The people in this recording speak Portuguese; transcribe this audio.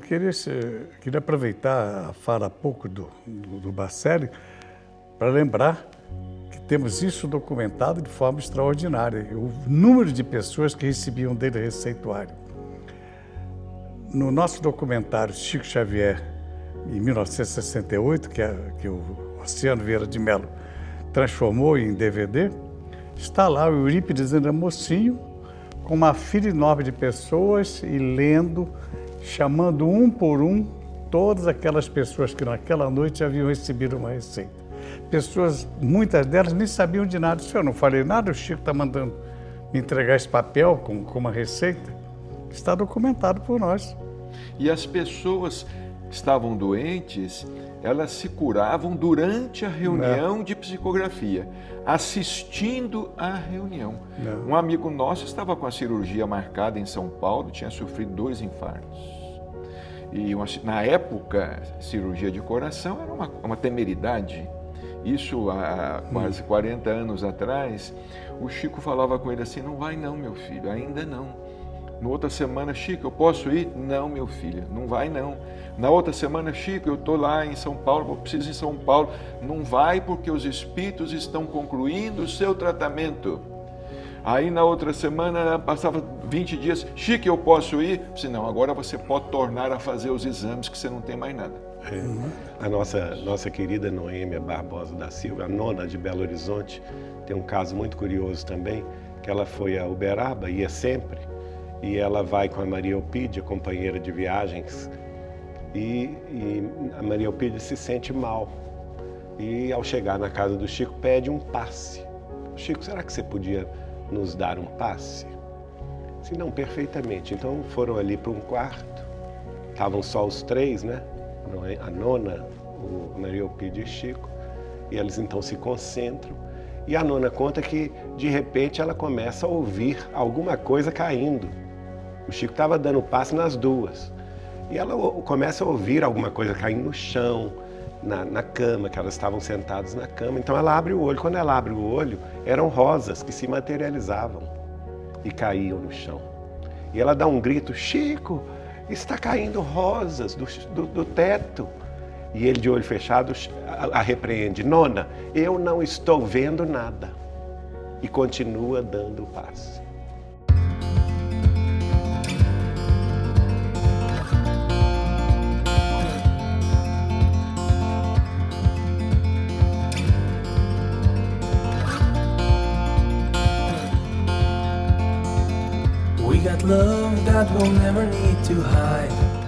queria, queria aproveitar a fala pouco do, do, do Bacelli para lembrar que temos isso documentado de forma extraordinária. O número de pessoas que recebiam dele receituário. No nosso documentário Chico Xavier, em 1968, que, é, que o Oceano Vieira de Mello transformou em DVD, está lá o Eurípides ainda mocinho, com uma fila enorme de pessoas e lendo, chamando um por um todas aquelas pessoas que naquela noite haviam recebido uma receita. Pessoas, muitas delas nem sabiam de nada. Se eu não falei nada, o Chico está mandando me entregar esse papel com, com uma receita. Está documentado por nós. E as pessoas que estavam doentes, elas se curavam durante a reunião de psicografia, assistindo à reunião. Não. Um amigo nosso estava com a cirurgia marcada em São Paulo, tinha sofrido dois infartos. E uma, na época, cirurgia de coração era uma, uma temeridade. Isso há quase 40 hum. anos atrás, o Chico falava com ele assim: não vai não, meu filho, ainda não no outra semana, Chico, eu posso ir? Não, meu filho, não vai não. Na outra semana, Chico, eu estou lá em São Paulo, eu preciso ir em São Paulo. Não vai porque os espíritos estão concluindo o seu tratamento. Aí na outra semana, passava 20 dias, Chico, eu posso ir? Se não, agora você pode tornar a fazer os exames que você não tem mais nada. É. A nossa, nossa querida Noêmia Barbosa da Silva, a nona de Belo Horizonte, tem um caso muito curioso também, que ela foi a Uberaba, ia sempre, e ela vai com a Maria Elpídia, companheira de viagens, e, e a Maria Elpídia se sente mal. E ao chegar na casa do Chico, pede um passe. Chico, será que você podia nos dar um passe? Se não, perfeitamente. Então foram ali para um quarto. Estavam só os três, né? A nona, o Elpídia e Chico. E eles então se concentram. E a nona conta que, de repente, ela começa a ouvir alguma coisa caindo o Chico estava dando passe nas duas. E ela começa a ouvir alguma coisa caindo no chão, na, na, cama, que elas estavam sentadas na cama. Então ela abre o olho. Quando ela abre o olho, eram rosas que se materializavam e caíam no chão. E ela dá um grito: Chico, está caindo rosas do, do, do teto. E ele, de olho fechado, a, a repreende: Nona, eu não estou vendo nada. E continua dando o passe. Love that we'll never need to hide